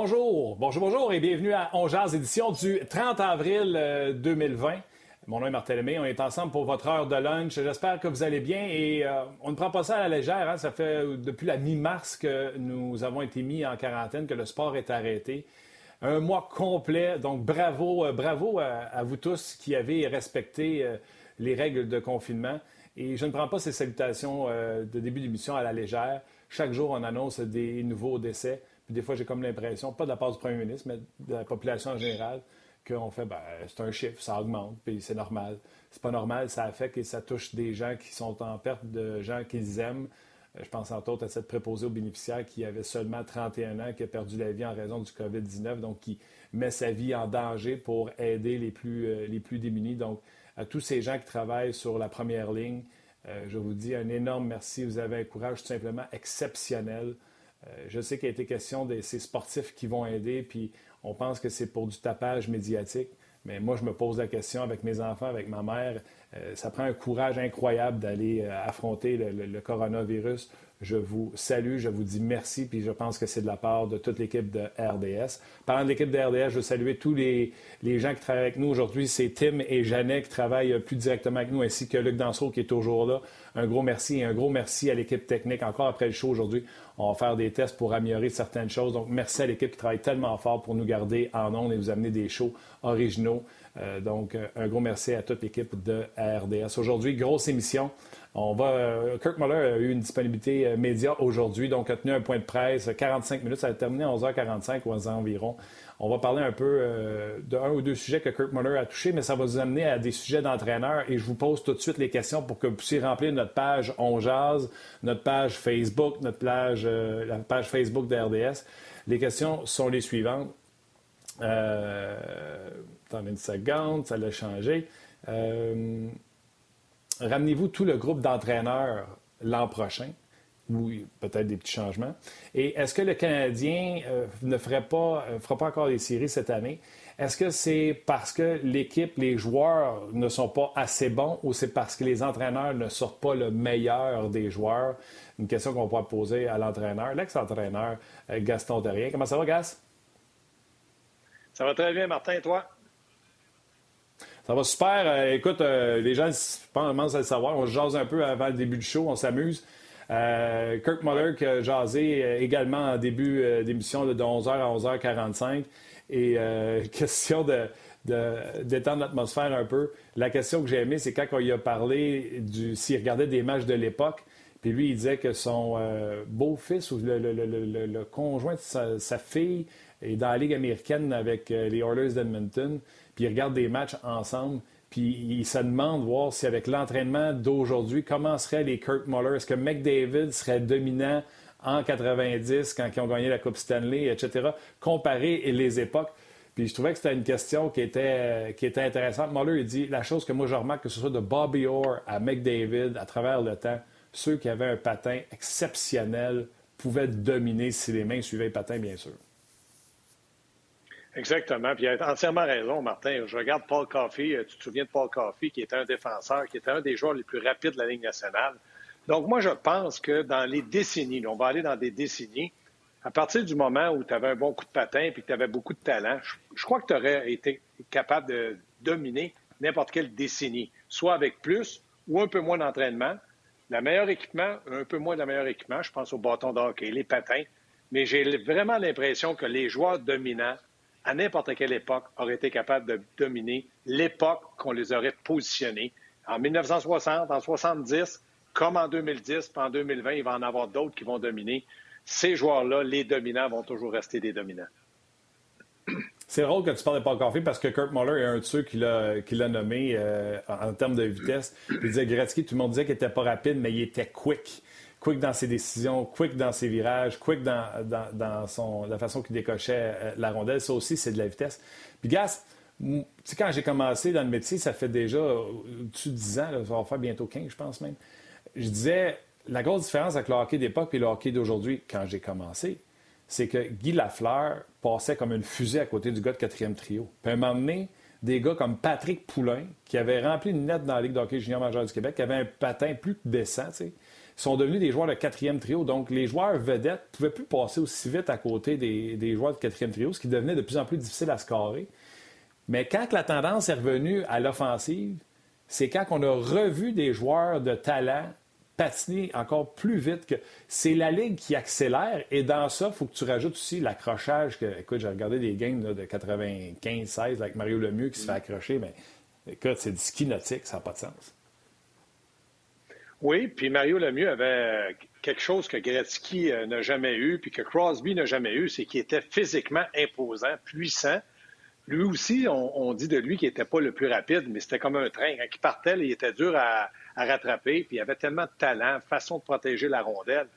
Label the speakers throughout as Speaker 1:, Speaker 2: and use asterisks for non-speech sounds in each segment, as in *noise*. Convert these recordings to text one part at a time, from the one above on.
Speaker 1: Bonjour, bonjour, bonjour et bienvenue à On édition du 30 avril 2020. Euh, Mon nom est Martin Lemay, on est ensemble pour votre heure de lunch. J'espère que vous allez bien et euh, on ne prend pas ça à la légère. Hein. Ça fait depuis la mi-mars que nous avons été mis en quarantaine, que le sport est arrêté. Un mois complet, donc bravo, euh, bravo à, vous tous qui avez respecté les règles de confinement. Et je ne prends pas ces salutations de début d'émission à la légère. Chaque jour, on annonce des nouveaux décès des fois, j'ai comme l'impression, pas de la part du premier ministre, mais de la population en général, qu'on fait, ben, c'est un chiffre, ça augmente, puis c'est normal. C'est pas normal, ça affecte et ça touche des gens qui sont en perte de gens qu'ils aiment. Euh, je pense entre autres à cette préposée aux bénéficiaires qui avait seulement 31 ans, qui a perdu la vie en raison du COVID-19, donc qui met sa vie en danger pour aider les plus, euh, les plus démunis. Donc, à tous ces gens qui travaillent sur la première ligne, euh, je vous dis un énorme merci. Vous avez un courage tout simplement exceptionnel. Euh, je sais qu'il a été question de ces sportifs qui vont aider, puis on pense que c'est pour du tapage médiatique. Mais moi, je me pose la question avec mes enfants, avec ma mère. Euh, ça prend un courage incroyable d'aller euh, affronter le, coronavirus. Je vous salue, je vous dis merci, puis je pense que c'est de la part de toute l'équipe de RDS. Parlant de l'équipe de RDS, je veux saluer tous les, gens qui travaillent avec nous aujourd'hui. C'est Tim et Jeannet qui travaillent plus directement avec nous, ainsi que Luc Danseau qui est toujours là. Un gros merci et un gros merci à l'équipe technique. Encore après le show aujourd'hui, on va faire des tests pour améliorer certaines choses. Donc, merci à l'équipe qui travaille tellement fort pour nous garder en ondes et vous amener des shows originaux. Euh, donc, un gros merci à toute l'équipe de RDS. Aujourd'hui, grosse émission. On va, euh, Kirk Muller a eu une disponibilité euh, média aujourd'hui, donc a tenu un point de presse, 45 minutes, ça a terminé à 11h45 ou environ. On va parler un peu euh, d'un ou deux sujets que Kirk Muller a touchés, mais ça va vous amener à des sujets d'entraîneur et je vous pose tout de suite les questions pour que vous puissiez remplir notre page On Jazz, notre page Facebook, notre page, la page Facebook de RDS. Les questions sont les suivantes. Euh, attendez une seconde, ça l'a changé. Ramenez-vous tout le groupe d'entraîneurs l'an prochain, ou peut-être des petits changements. Et est-ce que le Canadien euh, ne ferait pas, euh, fera pas encore les séries cette année? Est-ce que c'est parce que l'équipe, les joueurs ne sont pas assez bons ou c'est parce que les entraîneurs ne sortent pas le meilleur des joueurs? Une question qu'on pourra poser à l'entraîneur, l'ex-entraîneur euh, Gaston Terrien. Comment ça va, Gas?
Speaker 2: Ça va très bien, Martin, et toi?
Speaker 1: Ça va super. Euh, écoute, euh, les gens commencent à le savoir. On se jase un peu avant le début du show. On s'amuse. Euh, Kirk Muller qui a jasé également en début d'émission de 11h à 11h45. Et *laughs* question de, d'étendre l'atmosphère un peu. La question que j'ai aimée, c'est quand on lui a parlé du s'il regardait des matchs de l'époque. Puis lui, il disait que son beau-fils ou le, conjoint de sa, fille est dans la Ligue américaine avec les Oilers d'Edmonton puis ils regardent des matchs ensemble, puis ils se demandent voir si avec l'entraînement d'aujourd'hui, comment seraient les Kurt Muller? Est-ce que McDavid serait dominant en 90 quand ils ont gagné la Coupe Stanley, etc., comparer les époques? Puis je trouvais que c'était une question qui était, qui était intéressante. Muller, il dit la chose que moi je remarque, que ce soit de Bobby Orr à McDavid à travers le temps, ceux qui avaient un patin exceptionnel pouvaient dominer si les mains suivaient le patin, bien sûr.
Speaker 2: Exactement. Puis il a entièrement raison, Martin. Je regarde Paul Coffey. Euh, tu te souviens de Paul Coffey, qui était un défenseur, qui était un des joueurs les plus rapides de la Ligue nationale. Donc, moi, je pense que dans les décennies, on va aller dans des décennies, à partir du moment où tu avais un bon coup de patin et que tu avais beaucoup de talent, je, crois que tu aurais été capable de dominer n'importe quelle décennie, soit avec plus ou un peu moins d'entraînement. Le meilleur équipement, un peu moins de meilleur équipement, je pense au bâton de hockey, les patins. Mais j'ai vraiment l'impression que les joueurs dominants à n'importe quelle époque, auraient été capables de dominer l'époque qu'on les aurait positionnés. En 1960, en 70, comme en 2010, puis en 2020, il va en avoir d'autres qui vont dominer. Ces joueurs-là, les dominants, vont toujours rester des dominants.
Speaker 1: C'est drôle que tu parles de Paul Coffey parce que Kurt Muller est un de ceux qui l'a nommé euh, en, termes de vitesse. Il disait Gretzky, tout le monde disait qu'il n'était pas rapide, mais il était quick quick dans ses décisions, quick dans ses virages, quick dans, son, la façon qu'il décochait euh, la rondelle. Ça aussi, c'est de la vitesse. Puis, Gas, tu quand j'ai commencé dans le métier, ça fait déjà au-dessus de 10 ans, ça va faire bientôt 15, je pense même. Je disais, la grosse différence avec le hockey d'époque et le hockey d'aujourd'hui, quand j'ai commencé, c'est que Guy Lafleur passait comme une fusée à côté du gars de quatrième trio. Puis à un moment donné, des gars comme Patrick Poulain, qui avait rempli une nette dans la Ligue de hockey junior majeur du Québec, qui avait un patin plus décent, tu sais, sont devenus des joueurs de quatrième trio. Donc, les joueurs vedettes ne pouvaient plus passer aussi vite à côté des, des, joueurs de quatrième trio, ce qui devenait de plus en plus difficile à scorer. Mais quand la tendance est revenue à l'offensive, c'est quand on a revu des joueurs de talent patiner encore plus vite que. C'est la ligue qui accélère. Et dans ça, il faut que tu rajoutes aussi l'accrochage. Que, écoute, j'ai regardé des games de 95-16 avec Mario Lemieux qui se fait accrocher. Mais écoute, c'est du ski nautique, ça n'a pas de sens.
Speaker 2: Oui, puis Mario Lemieux avait quelque chose que Gretzky euh, n'a jamais eu, puis que Crosby n'a jamais eu, c'est qu'il était physiquement imposant, puissant. Lui aussi, on, dit de lui qu'il n'était pas le plus rapide, mais c'était comme un train. Quand il partait, il était dur à, rattraper, puis il avait tellement de talent, façon de protéger la rondelle.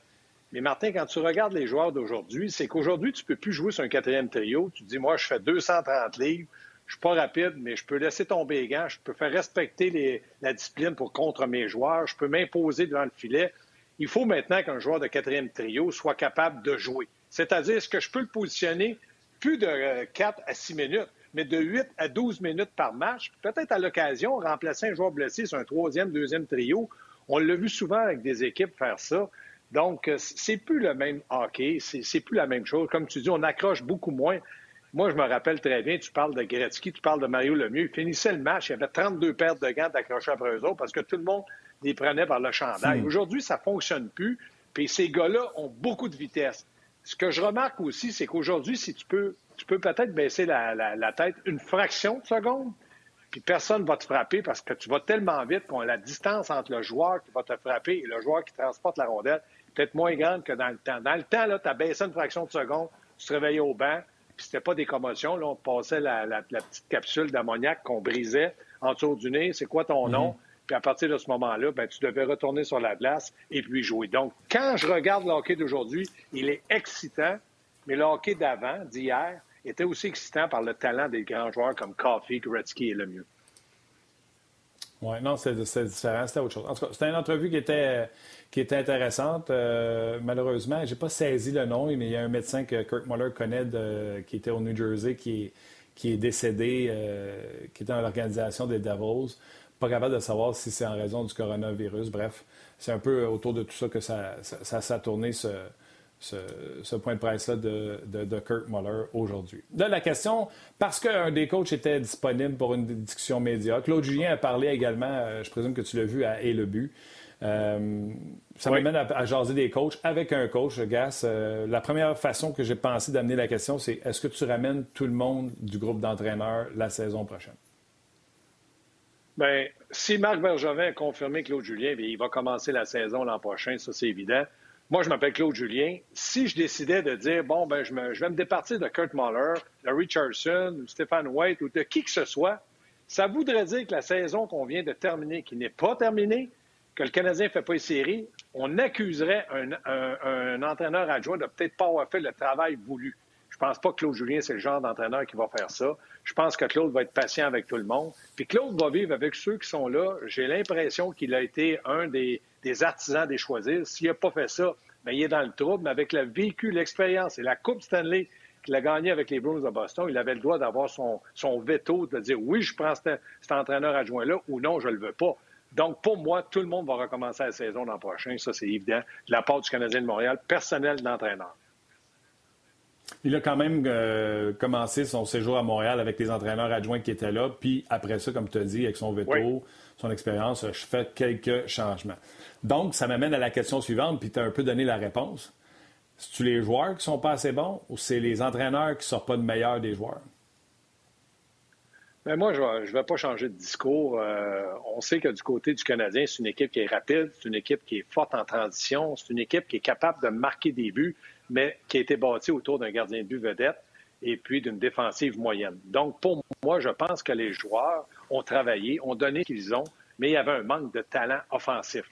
Speaker 2: Mais Martin, quand tu regardes les joueurs d'aujourd'hui, c'est qu'aujourd'hui, tu ne peux plus jouer sur un quatrième trio. Tu te dis, moi, je fais 230 livres, je suis pas rapide, mais je peux laisser tomber les gants, je peux faire respecter la discipline pour contre mes joueurs, je peux m'imposer devant le filet. Il faut maintenant qu'un joueur de quatrième trio soit capable de jouer. C'est-à-dire, est-ce que je peux le positionner plus de 4 euh, à 6 minutes? Mais de 8 à 12 minutes par match. Peut-être à l'occasion, remplacer un joueur blessé sur un troisième, deuxième trio. On l'a vu souvent avec des équipes faire ça. Donc, euh, c'est plus le même hockey, c'est plus la même chose. Comme tu dis, on accroche beaucoup moins. Moi, je me rappelle très bien, tu parles de Gretzky, tu parles de Mario Lemieux. Il finissait le match, il y avait 32 paires de gants d'accrocher après eux autres parce que tout le monde les prenait par le chandail. Hmm. Aujourd'hui, ça ne fonctionne plus. Puis ces gars-là ont beaucoup de vitesse. Ce que je remarque aussi, c'est qu'aujourd'hui, si tu peux tu peux peut-être baisser la, tête une fraction de seconde, puis personne ne va te frapper parce que tu vas tellement vite qu'on a la distance entre le joueur qui va te frapper et le joueur qui transporte la rondelle peut-être moins grande que dans le temps. Dans le temps, tu as baissé une fraction de seconde, tu te réveillais au banc, puis c'était pas des commotions. Là, on passait la, petite capsule d'ammoniac qu'on brisait en dessous du nez. C'est quoi ton nom? Mm-hmm. Puis à partir de ce moment-là, ben, tu devais retourner sur la glace et puis jouer. Donc, quand je regarde le hockey d'aujourd'hui, il est excitant, mais le hockey d'avant, d'hier, était aussi excitant par le talent des grands joueurs comme Coffey, Gretzky et Lemieux.
Speaker 1: Oui, non, c'est différent, c'était autre chose. En tout cas, c'était une entrevue qui était, qui était intéressante. Euh, malheureusement, je n'ai pas saisi le nom, mais il y a un médecin que Kirk Muller connaît qui était au New Jersey, qui est, qui est décédé, euh, qui était dans l'organisation des Devils. Pas capable de savoir si c'est en raison du coronavirus. Bref, c'est un peu autour de tout ça que ça, ça, ça tourné ce, ce, point de presse-là de, de, Kurt Muller aujourd'hui. Là, la question, parce qu'un des coachs était disponible pour une discussion média, Claude Julien a parlé également, euh, je présume que tu l'as vu, à Et le but. Euh, ça m'amène à, jaser des coachs avec un coach, Gas. Euh, la première façon que j'ai pensé d'amener la question, c'est est-ce que tu ramènes tout le monde du groupe d'entraîneurs la saison prochaine?
Speaker 2: Bien, si Marc Bergevin a confirmé Claude Julien, il va commencer la saison l'an prochain, ça c'est évident. Moi, je m'appelle Claude Julien. Si je décidais de dire, bon, ben, je, vais me départir de Kurt Muller, de Richardson, ou Stéphane White, ou de qui que ce soit, ça voudrait dire que la saison qu'on vient de terminer, qui n'est pas terminée, que le Canadien ne fait pas les séries, on accuserait un, entraîneur adjoint de peut-être pas avoir fait le travail voulu. Je pense pas que Claude Julien, c'est le genre d'entraîneur qui va faire ça. Je pense que Claude va être patient avec tout le monde. Puis Claude va vivre avec ceux qui sont là. J'ai l'impression qu'il a été un des, des artisans des choisir. S'il n'a pas fait ça, bien, il est dans le trouble. Mais avec le vécu, l'expérience et la Coupe Stanley qu'il a gagnée avec les Bruins de Boston, il avait le droit d'avoir son, son veto, de dire oui, je prends cet, entraîneur adjoint-là ou non, je ne le veux pas. Donc, pour moi, tout le monde va recommencer la saison l'an prochain. Ça, c'est évident. De la part du Canadien de Montréal, personnel d'entraîneur.
Speaker 1: Il a quand même euh, commencé son séjour à Montréal avec les entraîneurs adjoints qui étaient là. Puis après ça, comme tu as dit, avec son veto, son expérience, je fais quelques changements. Donc, ça m'amène à la question suivante, puis tu as un peu donné la réponse. C'est-tu les joueurs qui sont pas assez bons ou c'est les entraîneurs qui ne sortent pas de meilleurs des joueurs?
Speaker 2: Mais ben, moi, je ne vais, pas changer de discours. Euh, on sait que du côté du Canadien, c'est une équipe qui est rapide, c'est une équipe qui est forte en transition, c'est une équipe qui est capable de marquer des buts, mais qui a été bâtie autour d'un gardien de but vedette et puis d'une défensive moyenne. Donc, pour moi, je pense que les joueurs ont travaillé, ont donné ce qu'ils ont, mais il y avait un manque de talent offensif.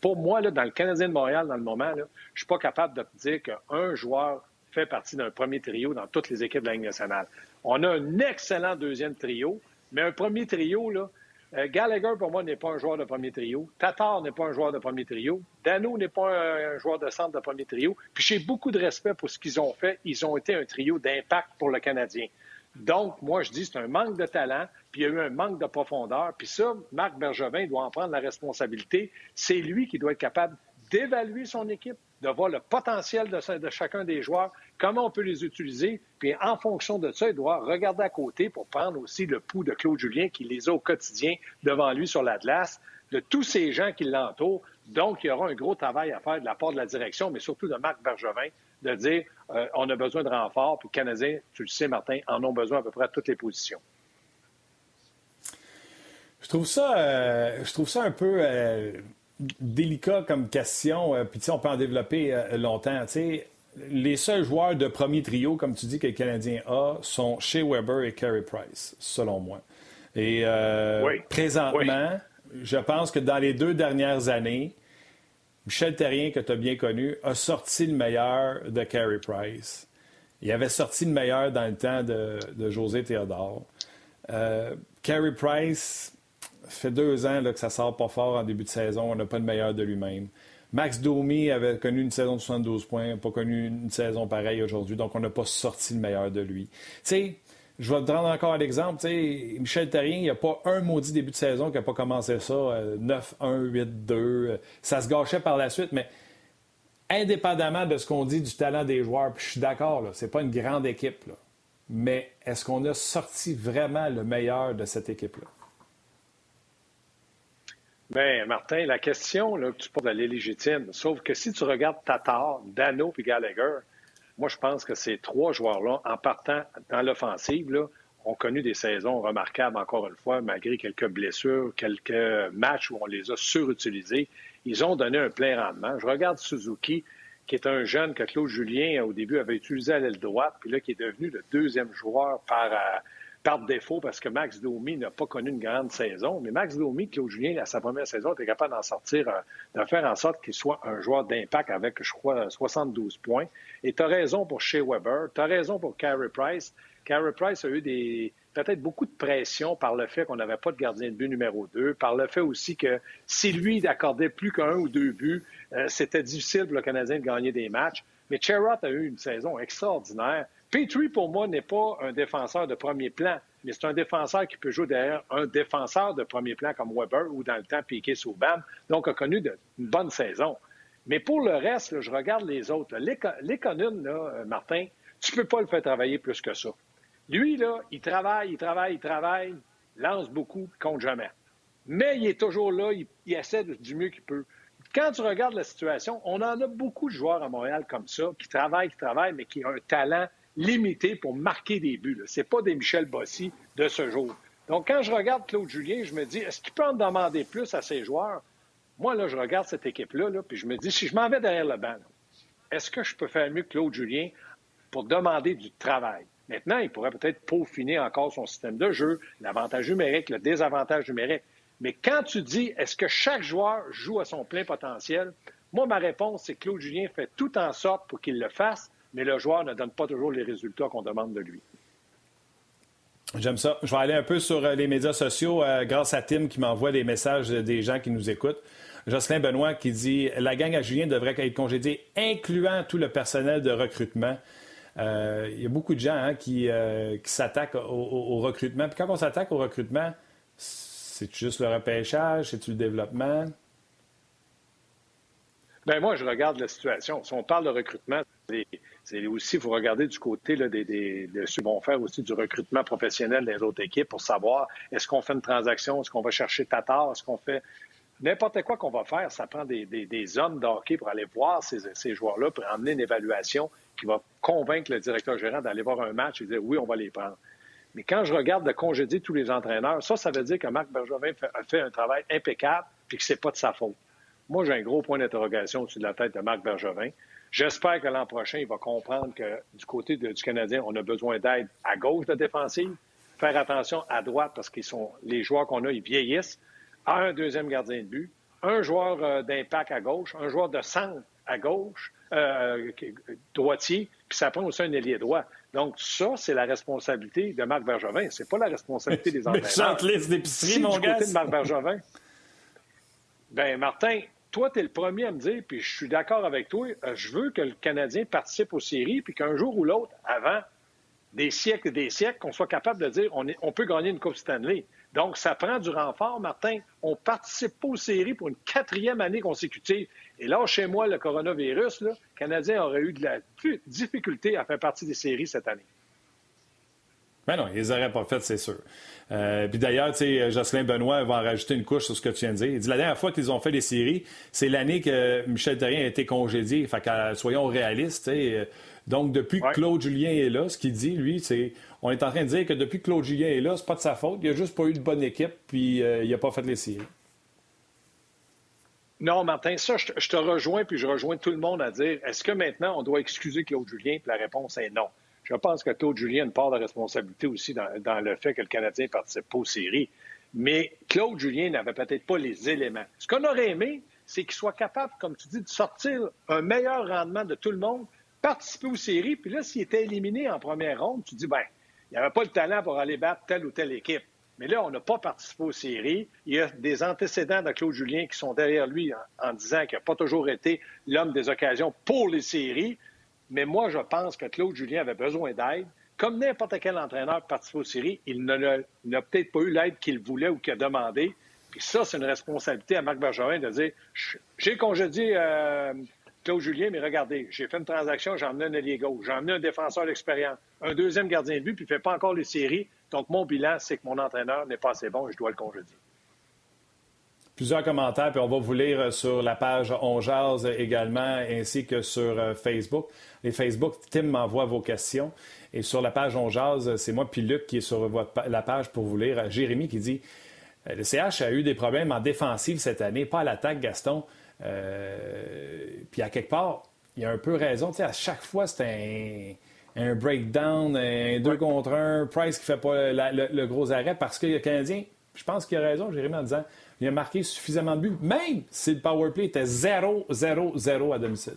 Speaker 2: pour moi, là, dans le Canadien de Montréal, dans le moment, je ne suis pas capable de dire qu'un joueur fait partie d'un premier trio dans toutes les équipes de la Ligue nationale. On a un excellent deuxième trio, mais un premier trio, là, Gallagher, pour moi, n'est pas un joueur de premier trio. Tatar n'est pas un joueur de premier trio. Dano n'est pas un, joueur de centre de premier trio. Puis j'ai beaucoup de respect pour ce qu'ils ont fait. Ils ont été un trio d'impact pour le Canadien. Donc, moi, je dis c'est un manque de talent, puis il y a eu un manque de profondeur. Puis ça, Marc Bergevin doit en prendre la responsabilité. C'est lui qui doit être capable d'évaluer son équipe, de voir le potentiel de, chacun des joueurs, comment on peut les utiliser, puis en fonction de ça, il doit regarder à côté pour prendre aussi le pouls de Claude Julien qui les a au quotidien devant lui sur la glace, de tous ces gens qui l'entourent. Donc, il y aura un gros travail à faire de la part de la direction, mais surtout de Marc Bergevin, de dire euh, on a besoin de renfort, puis Canadiens, tu le sais, Martin, en ont besoin à peu près à toutes les positions.
Speaker 1: Je trouve ça, euh, je trouve ça un peu euh, délicat comme question, puis on peut en développer longtemps. les seuls joueurs de premier trio, comme tu dis, que les Canadiens ont, sont Shea Weber et Carey Price, selon moi. Et présentement, je pense que dans les deux dernières années, Michel Terrien, que tu as bien connu, a sorti le meilleur de Carey Price. Il avait sorti le meilleur dans le temps de, José Théodore. Euh, Carey Price, fait deux ans là, que ça sort pas fort en début de saison. On n'a pas le meilleur de lui-même. Max Domi avait connu une saison de 72 points, pas connu une saison pareille aujourd'hui, donc on n'a pas sorti le meilleur de lui. Tu sais, je vais te rendre encore l'exemple. Michel Therrien, il n'y a pas un maudit début de saison qui n'a pas commencé ça. 9-1, 8-2. Ça se gâchait par la suite, mais indépendamment de ce qu'on dit du talent des joueurs, puis je suis d'accord, ce n'est pas une grande équipe. Mais est-ce qu'on a sorti vraiment le meilleur de cette équipe-là?
Speaker 2: Bien, Martin, la question là, que tu poses, elle est légitime. Sauf que si tu regardes Tatar, Dano et Gallagher, moi, je pense que ces trois joueurs-là, en partant dans l'offensive, ont connu des saisons remarquables, encore une fois, malgré quelques blessures, quelques matchs où on les a surutilisés. Ils ont donné un plein rendement. Je regarde Suzuki, qui est un jeune que Claude Julien, au début, avait utilisé à l'aile droite, puis là, qui est devenu le deuxième joueur par, euh, par défaut parce que Max Domi n'a pas connu une grande saison. Mais Max Domi, Claude Julien, à sa première saison, était capable d'en sortir, euh, de faire en sorte qu'il soit un joueur d'impact avec, je crois, 72 points. Et tu as raison pour Shea Weber, tu as raison pour Carey Price. Carey Price a eu des peut-être beaucoup de pression par le fait qu'on n'avait pas de gardien de but numéro 2, par le fait aussi que si lui accordait plus qu'un ou deux buts, euh, c'était difficile pour le Canadien de gagner des matchs. Mais Cherrott a eu une saison extraordinaire. Petrie, pour moi, n'est pas un défenseur de premier plan, mais c'est un défenseur qui peut jouer derrière un défenseur de premier plan comme Weber ou dans le temps Piquet Souban, donc a connu une bonne saison. Mais pour le reste, je regarde les autres. L'économe, euh, Martin, tu ne peux pas le faire travailler plus que ça. Lui, là, il travaille, il travaille, il travaille, lance beaucoup, compte jamais. Mais il est toujours là, il essaie du mieux qu'il peut. Quand tu regardes la situation, on en a beaucoup de joueurs à Montréal comme ça, qui travaillent, qui travaillent, mais qui ont un talent limité pour marquer des buts. Ce n'est pas des Michel Bossy de ce jour. Donc, quand je regarde Claude Julien, je me dis, est-ce qu'il peut en demander plus à ses joueurs? Moi, là, je regarde cette équipe-là, là, puis je me dis, si je m'en vais derrière le banc, est-ce que je peux faire mieux que Claude Julien pour demander du travail? Maintenant, il pourrait peut-être peaufiner encore son système de jeu, l'avantage numérique, le désavantage numérique. Mais quand tu dis, est-ce que chaque joueur joue à son plein potentiel? Moi, ma réponse, c'est que Claude Julien fait tout en sorte pour qu'il le fasse, mais le joueur ne donne pas toujours les résultats qu'on demande de lui.
Speaker 1: J'aime ça. Je vais aller un peu sur euh, les médias sociaux euh, grâce à Tim qui m'envoie des messages des gens qui nous écoutent. Jocelyn Benoît qui dit La gang à Julien devrait être congédiée, incluant tout le personnel de recrutement. Euh, il y a beaucoup de gens hein, qui, s'attaquent au, recrutement. Puis quand on s'attaque au recrutement, c'est juste le repêchage, c'est-tu le développement?
Speaker 2: Bien, moi, je regarde la situation. Si on parle de recrutement, c'est aussi, il faut regarder du côté des, des, de faire aussi du recrutement professionnel des autres équipes pour savoir est-ce qu'on fait une transaction, est-ce qu'on va chercher Tatar, est-ce qu'on fait n'importe quoi qu'on va faire, ça prend des, hommes d'hockey pour aller voir ces, joueurs-là, pour emmener une évaluation qui va convaincre le directeur gérant d'aller voir un match et dire oui, on va les prendre. Mais quand je regarde de congédier tous les entraîneurs, ça, ça veut dire que Marc Bergevin a fait un travail impeccable et que c'est pas de sa faute. Moi, j'ai un gros point d'interrogation au-dessus de la tête de Marc Bergevin. J'espère que l'an prochain, il va comprendre que du côté du Canadien, on a besoin d'aide à gauche de défensive, faire attention à droite parce qu'ils sont les joueurs qu'on a, ils vieillissent, à un deuxième gardien de but, un joueur euh, d'impact à gauche, un joueur de centre à gauche, euh, droitier, puis ça prend aussi un ailier droit. Donc, ça, c'est la responsabilité de Marc Bergevin. C'est pas la responsabilité *laughs* des entraîneurs.
Speaker 1: liste d'épicerie, mon
Speaker 2: gars. côté de Marc Bergevin. Ben, Martin, toi, tu es le premier à me dire, puis je suis d'accord avec toi, euh, je veux que le Canadien participe aux séries, puis qu'un jour ou l'autre, avant, des siècles et des siècles qu'on soit capable de dire on, peut gagner une Coupe Stanley. Donc, ça prend du renfort, Martin. On participe pas aux séries pour une quatrième année consécutive. Et là, chez moi, le coronavirus, le Canadien aurait eu de la difficulté à faire partie des séries cette année.
Speaker 1: Ben non, ils n'auraient pas fait, c'est sûr. Euh, puis d'ailleurs, tu sais, Jocelyn Benoît va en rajouter une couche sur ce que tu viens de dire. Il dit la dernière fois qu'ils ont fait des séries, c'est l'année que Michel Therrien a été congédié. Fait que, soyons réalistes, Donc, depuis que Claude Julien est là, ce qu'il dit, lui, c'est on est en train de dire que depuis que Claude Julien est là, c'est pas de sa faute. Il a juste pas eu de bonne équipe, puis euh, il n'a pas fait les séries.
Speaker 2: Non, Martin, ça, je te rejoins, puis je rejoins tout le monde à dire est-ce que maintenant on doit excuser Claude Julien? Puis la réponse est non. Je pense que Claude Julien a une part de responsabilité aussi dans, le fait que le Canadien ne participe pas aux séries. Mais Claude Julien n'avait peut-être pas les éléments. Ce qu'on aurait aimé, c'est qu'il soit capable, comme tu dis, de sortir un meilleur rendement de tout le monde, participer aux séries. Puis là, s'il était éliminé en première ronde, tu dis, ben, il n'y avait pas le talent pour aller battre telle ou telle équipe. Mais là, on n'a pas participé aux séries. Il y a des antécédents de Claude Julien qui sont derrière lui en disant qu'il n'a pas toujours été l'homme des occasions pour les séries. Mais moi, je pense que Claude Julien avait besoin d'aide. Comme n'importe quel entraîneur participé aux séries, il n'a peut-être pas eu l'aide qu'il voulait ou qu'il a demandé. Puis ça, c'est une responsabilité à Marc Bergerin de dire j'ai congédié euh, Claude Julien, mais regardez, j'ai fait une transaction, j'ai emmené un allié gauche, j'ai emmené un défenseur d'expérience, un deuxième gardien de but, puis il ne fait pas encore les séries. Donc, mon bilan, c'est que mon entraîneur n'est pas assez bon et je dois le congédier
Speaker 1: plusieurs commentaires, puis on va vous lire sur la page On également, ainsi que sur euh, Facebook. Les Facebook, Tim m'envoie vos questions. Et sur la page On c'est moi puis Luc qui est sur la page pour vous lire. Jérémy qui dit euh, Le CH a eu des problèmes en défensive cette année, pas à l'attaque, Gaston. Euh, puis à quelque part, il y a un peu raison. à chaque fois, c'est un, breakdown, un 2 contre 1, Price qui fait pas le, gros arrêt parce que le Canadien, je pense qu'il a raison, Jérémy, en disant il a marqué suffisamment de buts, même si le power play était 0-0-0 à domicile.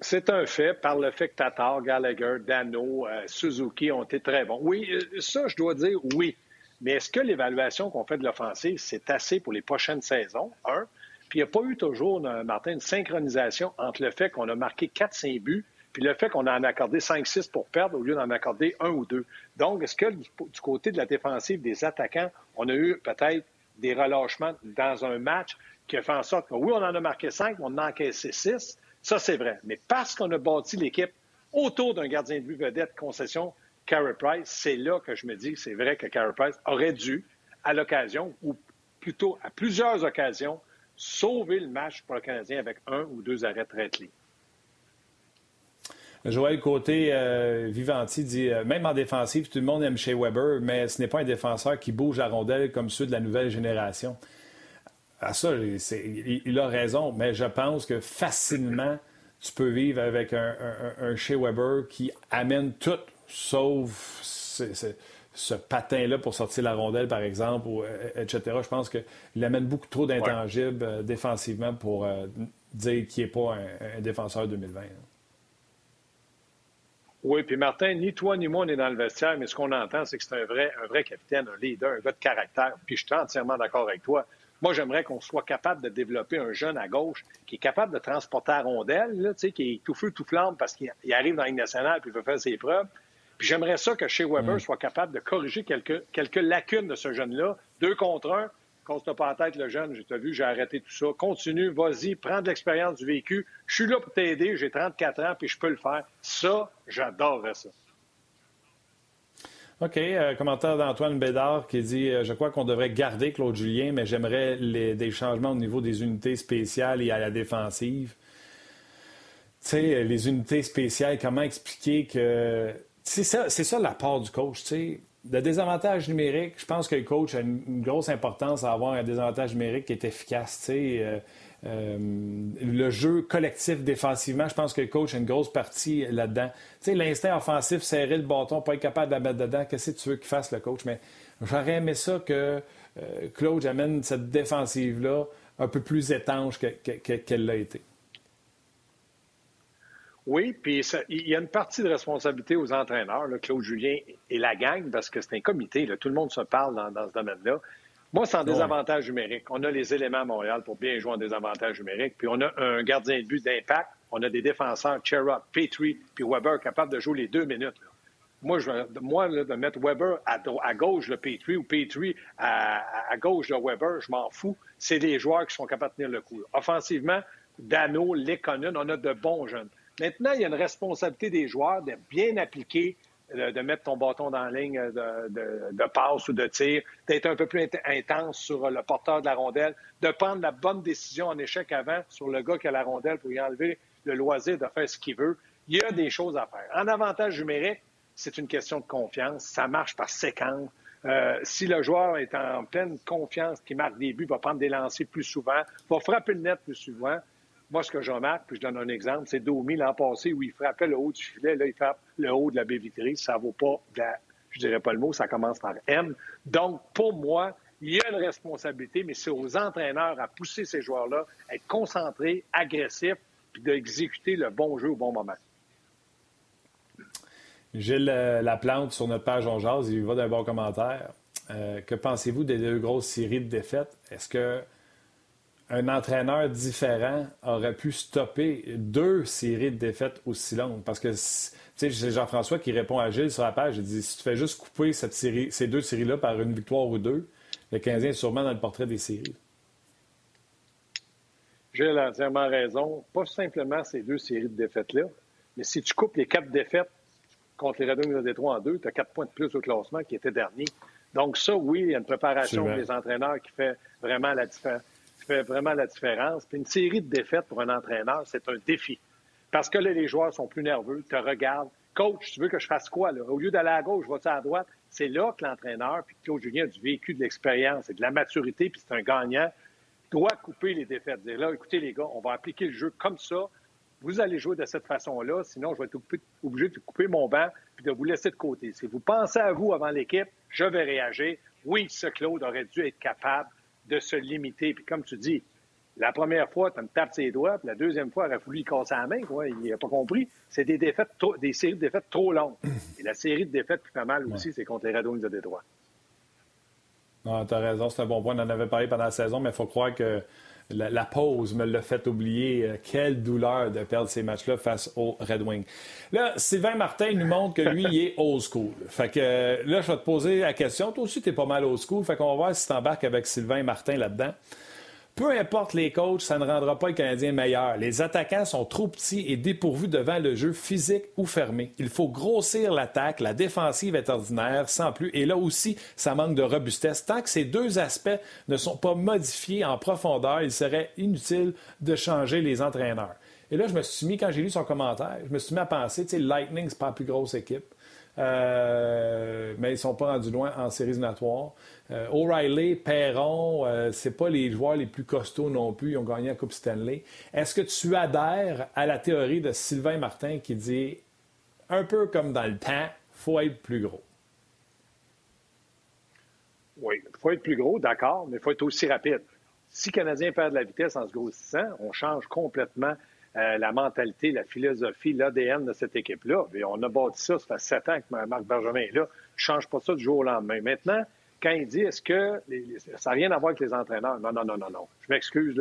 Speaker 2: C'est un fait par le fait que Tatar, Gallagher, Dano, euh, Suzuki ont été très bons. Oui, euh, ça, je dois dire oui. Mais est-ce que l'évaluation qu'on fait de l'offensive, c'est assez pour les prochaines saisons? Un. Puis il n'y a pas eu toujours, euh, Martin, une synchronisation entre le fait qu'on a marqué 4-5 buts puis le fait qu'on en a accordé 5-6 pour perdre au lieu d'en accorder un ou deux. Donc, est-ce que du côté de la défensive des attaquants, on a eu peut-être des relâchements dans un match qui a fait en sorte que oui, on en a marqué 5, on en a encaissé 6. Ça, c'est vrai. Mais parce qu'on a bâti l'équipe autour d'un gardien de but vedette concession, Carey Price, c'est là que je me dis c'est vrai que Carey Price aurait dû, à l'occasion, ou plutôt à plusieurs occasions, sauver le match pour le Canadien avec un ou deux arrêts très.
Speaker 1: Joël Côté, euh, Vivanti, dit euh, même en défensive, tout le monde aime chez Weber, mais ce n'est pas un défenseur qui bouge la rondelle comme ceux de la nouvelle génération. À ça, il, a raison, mais je pense que facilement, tu peux vivre avec un, chez Weber qui amène tout, sauf ce, patin-là pour sortir la rondelle, par exemple, ou, euh, etc. Je pense qu'il amène beaucoup trop d'intangibles défensivement pour dire qu'il n'est pas un, défenseur 2020.
Speaker 2: Oui, puis Martin, ni toi ni moi, on est dans le vestiaire, mais ce qu'on entend, c'est que c'est un vrai, un vrai capitaine, un leader, un gars de caractère. Puis je suis entièrement d'accord avec toi. Moi, j'aimerais qu'on soit capable de développer un jeune à gauche qui est capable de transporter la rondelle, là, qui est tout feu, tout flamme parce qu'il arrive dans la nationale puis il veut faire ses preuves. Puis j'aimerais ça que chez Weber mm. soit capable de corriger quelques, quelques lacunes de ce jeune-là. Deux contre un, Casse pas la tête, le jeune, j'ai vu, j'ai arrêté tout ça. Continue, vas-y, prends de l'expérience du vécu. Je suis là pour t'aider, j'ai 34 ans, puis je peux le faire. Ça, j'adorerais ça.
Speaker 1: OK. Euh, commentaire d'Antoine Bédard qui dit euh, Je crois qu'on devrait garder Claude Julien, mais j'aimerais des changements au niveau des unités spéciales et à la défensive. Tu sais, les unités spéciales, comment expliquer que. C'est ça, c'est ça la part du coach. Tu sais, le désavantage numérique, je pense que le coach a une, grosse importance à avoir un désavantage numérique qui est efficace. Euh, euh, le jeu collectif défensivement, je pense que le coach a une grosse partie là-dedans. L'instinct offensif, serrer le bâton, pas être capable de la mettre dedans, qu'est-ce que tu veux qu'il fasse le coach? Mais j'aurais aimé ça que euh, Claude amène cette défensive-là un peu plus étanche qu'elle l'a été.
Speaker 2: Oui, puis il y a une partie de responsabilité aux entraîneurs, Claude Julien et la gang, parce que c'est un comité, tout le monde se parle dans, ce domaine-là. Moi, c'est en désavantage numérique. On a les éléments à Montréal pour bien jouer en désavantage numérique, puis on a un gardien de but d'impact on a des défenseurs, Chera, Petrie, puis Weber, capables de jouer les deux minutes. Moi, je, moi de mettre Weber à, gauche de Petrie ou Petrie à, gauche de Weber, je m'en fous. C'est des joueurs qui sont capables de tenir le coup. Offensivement, Dano, Lekonen, on a de bons jeunes. Maintenant, il y a une responsabilité des joueurs de bien appliquer, de, mettre ton bâton dans la ligne de, passe ou de tir, d'être un peu plus intense sur le porteur de la rondelle, de prendre la bonne décision en échec avant sur le gars qui a la rondelle pour y enlever le loisir de faire ce qu'il veut. Il y a des choses à faire. En avantage numérique, c'est une question de confiance. Ça marche par séquence. Euh, si le joueur est en pleine confiance, qui marque des buts, va prendre des lancers plus souvent, va frapper le net plus souvent. Moi, ce que je remarque, puis je donne un exemple, c'est Domi l'an passé où il frappait le haut du filet, là, il frappe le haut de la baie vitrée. Ça vaut pas, de la, je dirais pas le mot, ça commence par M. Donc, pour moi, il y a une responsabilité, mais c'est aux entraîneurs à pousser ces joueurs-là, à être concentrés, agressifs, puis d'exécuter le bon jeu au bon moment.
Speaker 1: Gilles euh, Laplante sur notre page On Jazz, il va d'un bon commentaire. Euh, que pensez-vous des deux grosses séries de défaites? Est-ce que un entraîneur différent aurait pu stopper deux séries de défaites aussi longues? Parce que, tu sais, c'est Jean-François qui répond à Gilles sur la page. Il dit si tu fais juste couper cette série, ces deux séries-là par une victoire ou deux, le 15 est sûrement dans le portrait des séries.
Speaker 2: Gilles a entièrement raison. Pas simplement ces deux séries de défaites-là, mais si tu coupes les quatre défaites contre les Red Wings de Détroit en deux, tu as quatre points de plus au classement qui était dernier. Donc ça, oui, il y a une préparation des entraîneurs qui fait vraiment la, fait vraiment la différence. Puis une série de défaites pour un entraîneur, c'est un défi. Parce que là, les joueurs sont plus nerveux, te regardent. Coach, tu veux que je fasse quoi? Au lieu d'aller à gauche, je vais à droite? C'est là que l'entraîneur, puis Claude Julien a du vécu, de l'expérience et de la maturité, puis c'est un gagnant, doit couper les défaites. Dire là, écoutez les gars, on va appliquer le jeu comme ça vous allez jouer de cette façon-là, sinon je vais être obligé de couper mon banc puis de vous laisser de côté. Si vous pensez à vous avant l'équipe, je vais réagir. Oui, ce Claude aurait dû être capable de se limiter. Puis comme tu dis, la première fois, tu me tapes ses doigts, puis la deuxième fois, il aurait voulu y casser la main. Quoi. Il n'a pas compris. C'est des défaites, des séries de défaites trop longues. *clears throat* Et la série de défaites qui fait mal aussi, c'est contre les Red de Détroit.
Speaker 1: Ah, tu as raison, c'est un bon point. On en avait parlé pendant la saison, mais il faut croire que la, pause me l'a fait oublier. Euh, quelle douleur de perdre ces matchs-là face aux Red Wings. Là, Sylvain Martin nous montre que lui, il est *laughs* old school. Fait que euh, là, je vais te poser la question. Toi aussi, tu es pas mal old school. Fait qu'on va voir si tu embarques avec Sylvain Martin là-dedans. Peu importe les coachs, ça ne rendra pas le Canadien meilleur. Les attaquants sont trop petits et dépourvus devant le jeu physique ou fermé. Il faut grossir l'attaque, la défensive est ordinaire, sans plus. Et là aussi, ça manque de robustesse. Tant que ces deux aspects ne sont pas modifiés en profondeur, il serait inutile de changer les entraîneurs. Et là, je me suis mis, quand j'ai lu son commentaire, je me suis mis à penser, tu sais, Lightning, c'est pas la plus grosse équipe. Euh, mais ils ne sont pas rendus loin en séries éliminatoires. Euh, O'Reilly, Perron, euh, c'est pas les joueurs les plus costauds non plus. Ils ont gagné la Coupe Stanley. Est-ce que tu adhères à la théorie de Sylvain Martin qui dit, un peu comme dans le temps, faut être plus gros?
Speaker 2: Oui, il faut être plus gros, d'accord, mais il faut être aussi rapide. Si le Canadien perd de la vitesse en se grossissant, on change complètement euh, la mentalité, la philosophie, l'ADN de cette équipe-là. on a bâti ça, ça fait sept ans que Marc Benjamin est là. Je change pas ça du jour au lendemain. Maintenant, quand il dit est-ce que ça n'a rien à voir avec les entraîneurs? Non, non, non, non, non. Je m'excuse.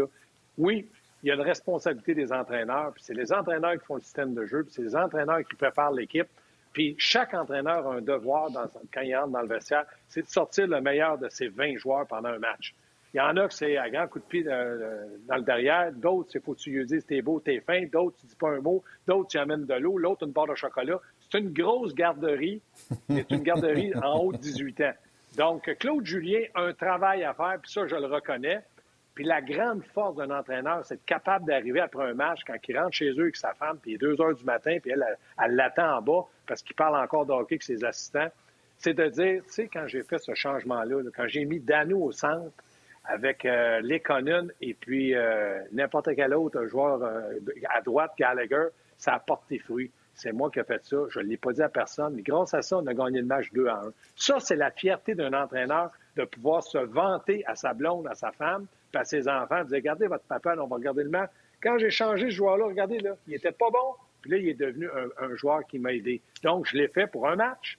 Speaker 2: Oui, il y a une responsabilité des entraîneurs, puis c'est les entraîneurs qui font le système de jeu, puis c'est les entraîneurs qui préparent l'équipe. Puis chaque entraîneur a un devoir quand il entre dans le vestiaire, c'est de sortir le meilleur de ses 20 joueurs pendant un match. Il y en a que c'est à grand coup de pied dans le derrière. D'autres, c'est faut que tu lui dises t'es beau, t'es fin. D'autres, tu dis pas un mot. D'autres, tu amènes de l'eau. L'autre, une barre de chocolat. C'est une grosse garderie. C'est une garderie en haut de 18 ans. Donc, Claude Julien a un travail à faire, puis ça, je le reconnais. Puis la grande force d'un entraîneur, c'est capable d'arriver après un match, quand il rentre chez eux avec sa femme, puis il est 2 heures du matin, puis elle, elle l'attend en bas parce qu'il parle encore de hockey avec ses assistants. C'est de dire, tu sais, quand j'ai fait ce changement-là, quand j'ai mis Dano au centre, avec euh, et puis euh, n'importe quel autre joueur euh, à droite, Gallagher, ça a porté fruit. C'est moi qui ai fait ça. Je ne l'ai pas dit à personne. Mais grâce à ça, on a gagné le match 2 à 1. Ça, c'est la fierté d'un entraîneur de pouvoir se vanter à sa blonde, à sa femme, puis à ses enfants, dire Regardez votre papa, on va regarder le match. Quand j'ai changé ce joueur-là, regardez, là, il était pas bon. Puis là, il est devenu un joueur qui m'a aidé. Donc, je l'ai fait pour un match.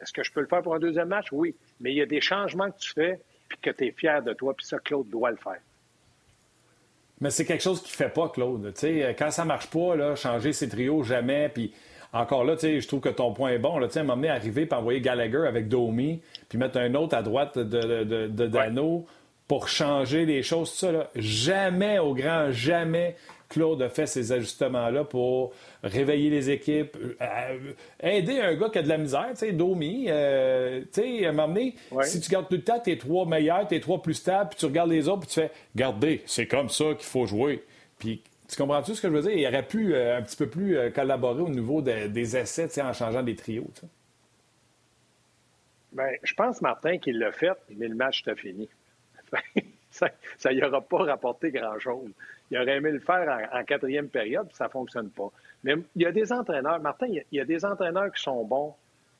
Speaker 2: Est-ce que je peux le faire pour un deuxième match? Oui. Mais il y a des changements que tu fais puis que tu es fier de toi, puis ça, Claude doit le faire.
Speaker 1: Mais c'est quelque chose qui ne fait pas, Claude. quand ça ne marche pas, là, changer ses trios, jamais. Puis encore là, je trouve que ton point est bon. Là, à m'emmener arriver et envoyer Gallagher avec Domi, puis mettre un autre à droite de, de, Dano pour changer les choses, tout ça. Jamais, au grand jamais, Claude a fait ces ajustements-là pour réveiller les équipes, euh, euh, aider un gars qui a de la misère, tu sais, Domi, euh, tu sais, à un moment donné, si tu gardes tout le temps tes trois meilleurs, tes trois plus stables, puis tu regardes les autres, puis tu fais, gardez, c'est comme ça qu'il faut jouer. Puis tu comprends-tu ce que je veux dire? Il aurait pu un petit peu plus collaborer au niveau des essais, en changeant des trios.
Speaker 2: Bien, je pense, Martin, qu'il l'a fait, mais le match t'a fini. *laughs* ça n'y aura pas rapporté grand-chose. Il aurait aimé le faire en, quatrième période, puis ça ne fonctionne pas. Mais il y a des entraîneurs, Martin, il y a, des entraîneurs qui sont bons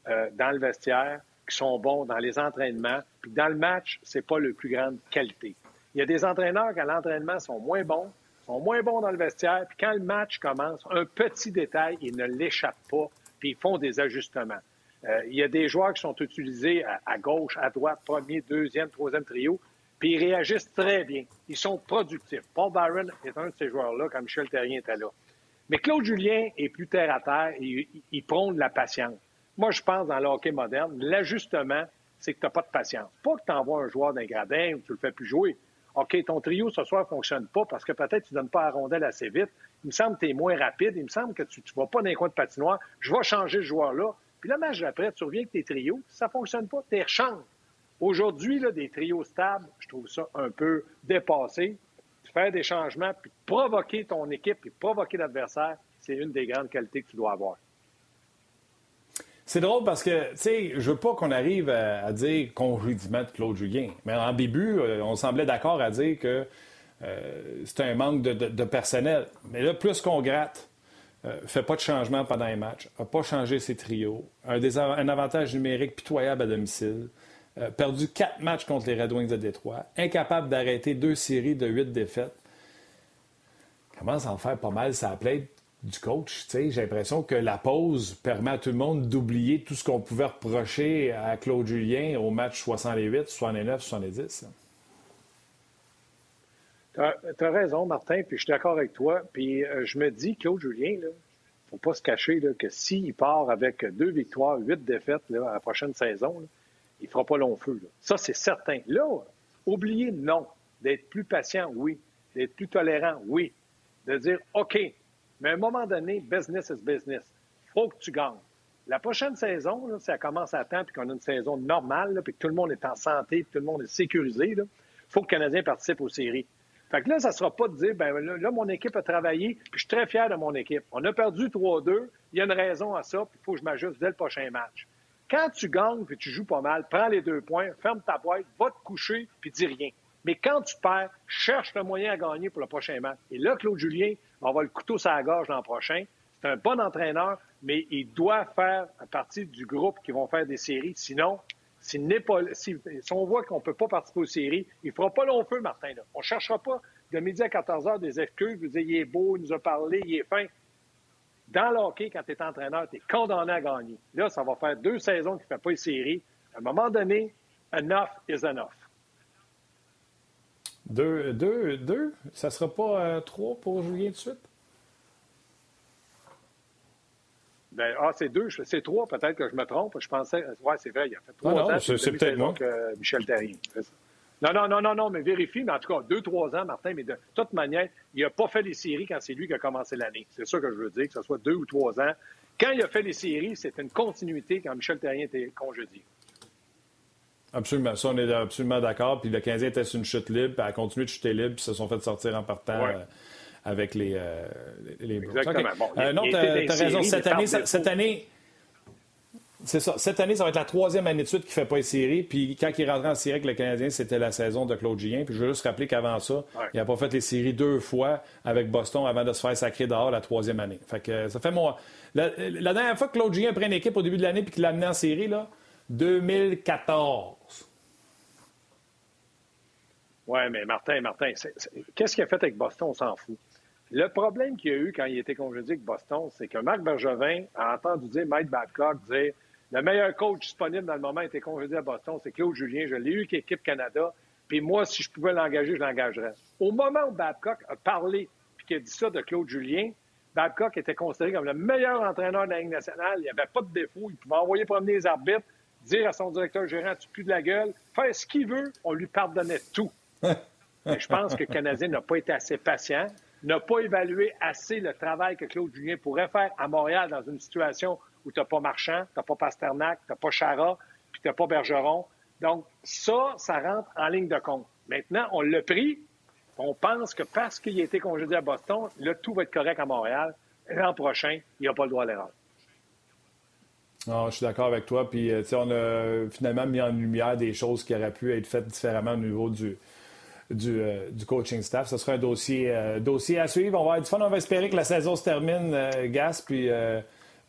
Speaker 2: euh, dans le vestiaire, qui sont bons dans les entraînements, puis dans le match, c'est pas le plus grande qualité. Il y a des entraîneurs qui, à l'entraînement, sont moins bons, sont moins bons dans le vestiaire, puis quand le match commence, un petit détail, ils ne l'échappent pas, puis ils font des ajustements. Euh, il y a des joueurs qui sont utilisés à, gauche, à droite, premier, deuxième, troisième trio, puis ils réagissent très bien. Ils sont productifs. Paul Byron est un de ces joueurs-là quand Michel Terrien était là. Mais Claude Julien est plus terre à terre et il, prône la patience. Moi, je pense dans le hockey moderne, l'ajustement, c'est que tu n'as pas de patience. Pas que tu envoies un joueur d'un gradin ou tu le fais plus jouer. OK, ton trio ce soir ne fonctionne pas parce que peut-être tu ne donnes pas la rondelle assez vite. Il me semble que tu es moins rapide. Il me semble que tu ne vas pas dans les coins de patinoire. Je vais changer ce joueur-là. Puis le match d'après, tu reviens avec tes trios. Ça ne fonctionne pas, tu rechanges. Aujourd'hui, des trios stables, je trouve ça un peu dépassé. Faire des changements, puis provoquer ton équipe, puis provoquer l'adversaire, c'est une des grandes qualités que tu dois avoir.
Speaker 1: C'est drôle parce que, tu sais, je veux pas qu'on arrive à, dire congédiement de Claude Julien. Mais en début, euh, on semblait d'accord à dire que euh, c'est un manque de, personnel. Mais là, plus qu'on gratte, euh, fait pas de changement pendant les matchs, a pas changé ses trios, un avantage numérique pitoyable à domicile, euh, perdu quatre matchs contre les Red Wings de Détroit, incapable d'arrêter deux séries de huit défaites. Commence à en faire pas mal ça plaît du coach. J'ai l'impression que la pause permet à tout le monde d'oublier tout ce qu'on pouvait reprocher à Claude Julien au match 68, 69, 70.
Speaker 2: Tu as, raison, Martin, puis je suis d'accord avec toi. Puis euh, je me dis, Claude Julien, il ne faut pas se cacher là, que s'il part avec deux victoires, huit défaites là, à la prochaine saison, il ne fera pas long feu. Ça, c'est certain. Là, oublier, non. D'être plus patient, oui. D'être plus tolérant, oui. De dire, OK, mais à un moment donné, business is business. Faut que tu gagnes. La prochaine saison, là, si ça commence à temps, puis qu'on a une saison normale, puis que tout le monde est en santé, puis tout le monde est sécurisé, il faut que le Canadien participe aux séries. Fait que là, ça ne sera pas de dire, ben là, mon équipe a travaillé, puis je suis très fier de mon équipe. On a perdu 3-2, il y a une raison à ça, puis il faut que je m'ajuste dès le prochain match. Quand tu gagnes puis tu joues pas mal, prends les deux points, ferme ta boîte, va te coucher puis dis rien. Mais quand tu perds, cherche le moyen à gagner pour le prochain match. Et là, Claude Julien va avoir le couteau sur la gorge l'an prochain. C'est un bon entraîneur, mais il doit faire partie du groupe qui vont faire des séries. Sinon, si, on voit qu'on ne peut pas participer aux séries, il ne fera pas long feu, Martin. On ne cherchera pas de midi à 14 heures des excuses, vous dire il est beau, il nous a parlé, il est fin. Dans le hockey, quand tu es entraîneur, tu es condamné à gagner. Là, ça va faire deux saisons qu'il ne fait pas une série. À un moment donné, enough is enough.
Speaker 1: Deux, deux, deux? Ça ne sera pas euh, trois pour Julien de suite?
Speaker 2: Ben, ah, c'est deux, c'est trois, peut-être que je me trompe. Je pensais, ouais, c'est vrai, il a fait trois
Speaker 1: non, C'est peut-être moi.
Speaker 2: Michel Terrien. Non, non, non, non, non, mais vérifie. Mais en tout cas, deux, trois ans, Martin, mais de toute manière, il n'a pas fait les séries quand c'est lui qui a commencé l'année. C'est ça que je veux dire, que ce soit deux ou trois ans. Quand il a fait les séries, c'est une continuité quand Michel Terrien était congédié.
Speaker 1: Absolument. Ça, on est absolument d'accord. Puis le 15 était sur une chute libre, puis a continué de chuter libre, puis se sont fait sortir en partant euh, avec les, euh, les
Speaker 2: Exactement. Bon,
Speaker 1: euh, non, tu as, raison. Cette année, cette année, c'est ça. Cette année, ça va être la troisième année de suite qu'il ne fait pas les séries. Puis quand il est rentré en série avec le Canadien, c'était la saison de Claude Gien. Puis je veux juste rappeler qu'avant ça, il n'a pas fait les séries deux fois avec Boston avant de se faire sacrer dehors la troisième année. Fait que ça fait moi. La, dernière fois que Claude Gien pris une équipe au début de l'année puis qu'il l'a amené en série, là, 2014.
Speaker 2: Oui, mais Martin, Martin, qu'est-ce qu'il a fait avec Boston? On s'en fout. Le problème qu'il y a eu quand il était congédié avec Boston, c'est que Marc Bergevin a entendu dire Mike Babcock dire le meilleur coach disponible dans le moment était congédié à Boston, c'est Claude Julien. Je l'ai eu avec l'équipe Canada. Puis moi, si je pouvais l'engager, je l'engagerais. Au moment où Babcock a parlé puis qu'il a dit ça de Claude Julien, Babcock était considéré comme le meilleur entraîneur de la Ligue nationale. Il n'y avait pas de défaut. Il pouvait envoyer promener les arbitres, dire à son directeur gérant Tu plus de la gueule, faire ce qu'il veut, on lui pardonnait tout. *laughs* Mais je pense que le Canadien n'a pas été assez patient, n'a pas évalué assez le travail que Claude Julien pourrait faire à Montréal dans une situation où tu n'as pas Marchand, tu n'as pas Pasternak, tu n'as pas Chara, puis tu n'as pas Bergeron. Donc, ça, ça rentre en ligne de compte. Maintenant, on l'a pris. On pense que parce qu'il a été congédié à Boston, là, tout va être correct à Montréal. L'an prochain, il n'y a pas le droit à l'erreur.
Speaker 1: Je suis d'accord avec toi. Puis, euh, on a finalement mis en lumière des choses qui auraient pu être faites différemment au niveau du, du, euh, coaching staff. Ce sera un dossier, euh, dossier à suivre. On va avoir du fun. On va espérer que la saison se termine, Gas. Puis,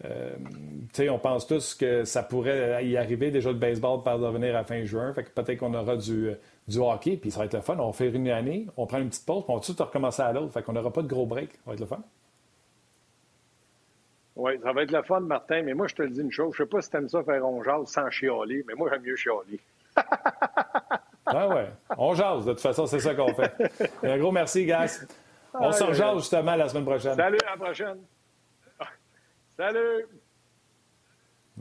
Speaker 1: on pense tous que ça pourrait y arriver. Déjà, le baseball par revenir à fin juin. Fait que peut-être qu'on aura du, du hockey. Puis, ça va être le fun. On fait une année, on prend une petite pause, puis on va tout recommencer à l'autre. Fait qu'on n'aura pas de gros break. Ça va être le fun.
Speaker 2: Oui, ça va être le fun, Martin, mais moi, je te le dis une chose. Je ne sais pas si tu aimes ça faire on jase sans chialer, mais moi, j'aime mieux chialer. *laughs*
Speaker 1: ah ouais, on jase. De toute façon, c'est ça qu'on fait. *laughs* un gros merci, Gas. On se rejase justement la semaine prochaine.
Speaker 2: Salut, à la prochaine. Salut.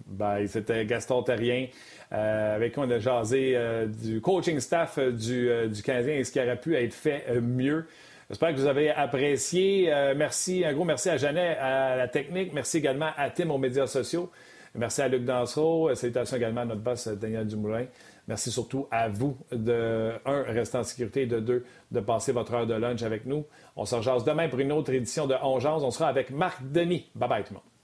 Speaker 1: Bye, c'était Gaston Terrien, euh, avec qui on a jasé euh, du coaching staff euh, du, du Canadien et ce qui aurait pu être fait mieux. J'espère que vous avez apprécié. Merci, un gros merci à Jeannet, à la technique. Merci également à Tim aux médias sociaux. Merci à Luc Dansereau. Salutations également à notre boss Daniel Dumoulin. Merci surtout à vous de, un, rester en sécurité et de deux, de passer votre heure de lunch avec nous. On se rejase demain pour une autre édition de On On sera avec Marc Denis. Bye bye tout le monde.